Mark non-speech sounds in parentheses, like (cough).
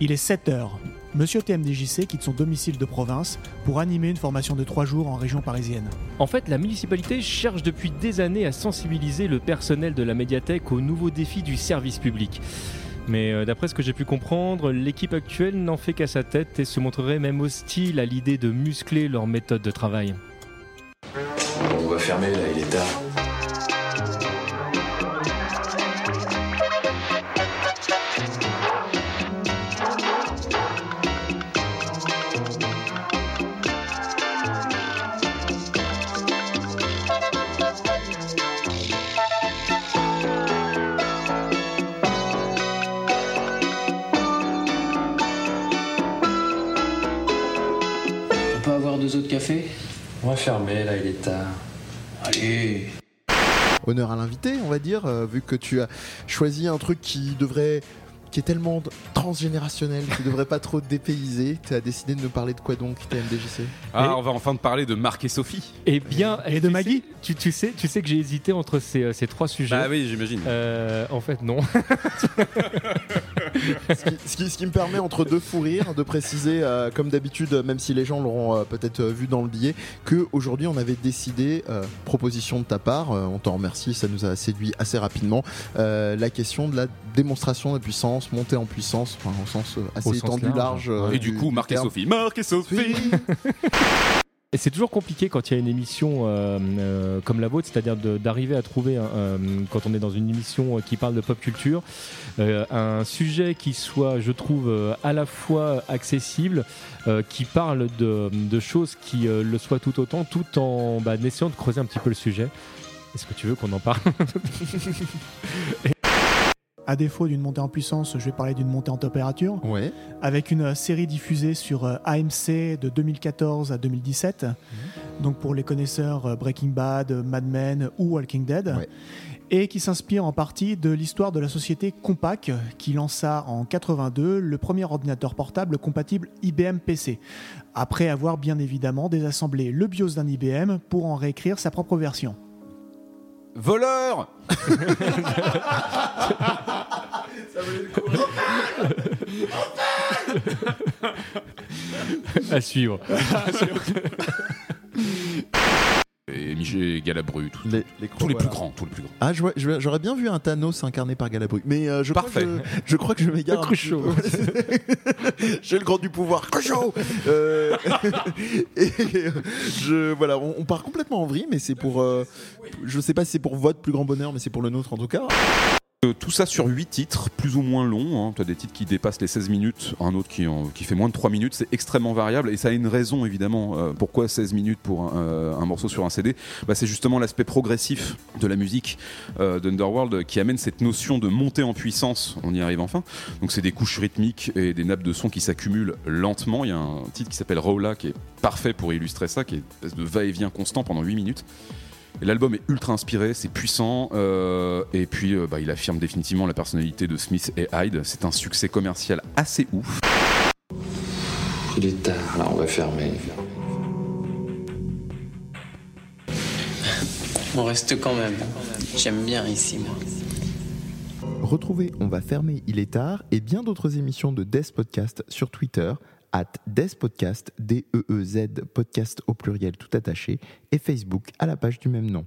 Il est 7 heures. Monsieur TMDJC quitte son domicile de province pour animer une formation de 3 jours en région parisienne. En fait, la municipalité cherche depuis des années à sensibiliser le personnel de la médiathèque aux nouveaux défis du service public. Mais euh, d'après ce que j'ai pu comprendre, l'équipe actuelle n'en fait qu'à sa tête et se montrerait même hostile à l'idée de muscler leur méthode de travail. On va fermer là, il est tard. On va fermer là, il est tard. Allez Honneur à l'invité, on va dire, euh, vu que tu as choisi un truc qui devrait qui est tellement transgénérationnel, qui devrait pas trop te dépayser. Tu as décidé de nous parler de quoi donc, TMDJC Ah, Et- on va enfin te parler de Marc et Sophie. Eh bien, Et de tu Maggie sais- tu, tu sais, tu sais que j'ai hésité entre ces, euh, ces trois sujets. Bah oui, j'imagine. Euh, en fait, non. (laughs) ce, qui, ce qui- ce qui me permet entre deux fous rires de préciser, euh, comme d'habitude, même si les gens l'auront euh, peut-être euh, vu dans le billet, que aujourd'hui on avait décidé, euh, proposition de ta part, euh, on t'en remercie, ça nous a séduit assez rapidement, euh, la question de la démonstration de puissance, montée en puissance, enfin, au sens euh, assez Au sens étendu, large. large. euh, et du coup, Marc et. Sophie. Marc et Sophie (laughs) Et c'est toujours compliqué quand il y a une émission euh, euh, comme la vôtre, c'est-à-dire d'arriver à trouver, un- euh, quand on est dans une émission qui parle de pop culture, un sujet qui soit, je trouve, à la fois accessible, qui parle de, choses qui le soient tout autant, tout en bah, essayant de creuser un petit peu le sujet. Est-ce que tu veux qu'on en parle? (laughs) À défaut d'une montée en puissance, je vais parler d'une montée en température, Ouais. avec une euh, série diffusée sur euh, AMC de 2014 à 2017. Donc pour les connaisseurs, euh, Breaking Bad, Mad Men ou Walking Dead. Ouais. Et qui s'inspire en partie de l'histoire de la société Compaq, qui lança en 82 le premier ordinateur portable compatible IBM PC, après avoir bien évidemment désassemblé le BIOS d'un IBM pour en réécrire sa propre version. Voleur (laughs) (laughs) (laughs) À suivre. Et Miché Galabru, tout- Les, les tous les voilà. plus grands, tous les plus grands. Ah, je vois- je vois- j'aurais bien vu un Thanos incarné par Galabru. Mais euh, je, crois Parfait. que je, je crois que je m'égare. un peu. (laughs) J'ai le grand du pouvoir. Cruchot Euh, Et euh, je, voilà, on, on part complètement en vrille, mais c'est pour. euh, je sais pas si c'est pour votre plus grand bonheur, mais c'est pour le nôtre en tout cas. Euh, tout ça sur 8 titres, plus ou moins longs. Hein. Tu as des titres qui dépassent les 16 minutes, un autre qui, fait moins de 3 minutes. C'est extrêmement variable et ça a une raison évidemment. Euh, pourquoi 16 minutes pour un, euh, un morceau sur un CD bah, C'est justement l'aspect progressif de la musique euh, d'Underworld qui amène cette notion de montée en puissance. On y arrive enfin. Donc c'est des couches rythmiques et des nappes de son qui s'accumulent lentement. Il y a un titre qui s'appelle Rolla qui est parfait pour illustrer ça, qui est une espèce de va-et-vient constant pendant 8 minutes. L'album est ultra inspiré, c'est puissant, euh, et puis euh, bah, il affirme définitivement la personnalité de Smith et Hyde. C'est un succès commercial assez ouf. Il est tard, là, on va fermer. On reste quand même. J'aime bien ici, moi. Retrouvez On va fermer, il est tard et bien d'autres émissions de Death Podcast sur Twitter, at Death Podcast, D-E-E-Z, podcast au pluriel tout attaché, et Facebook à la page du même nom.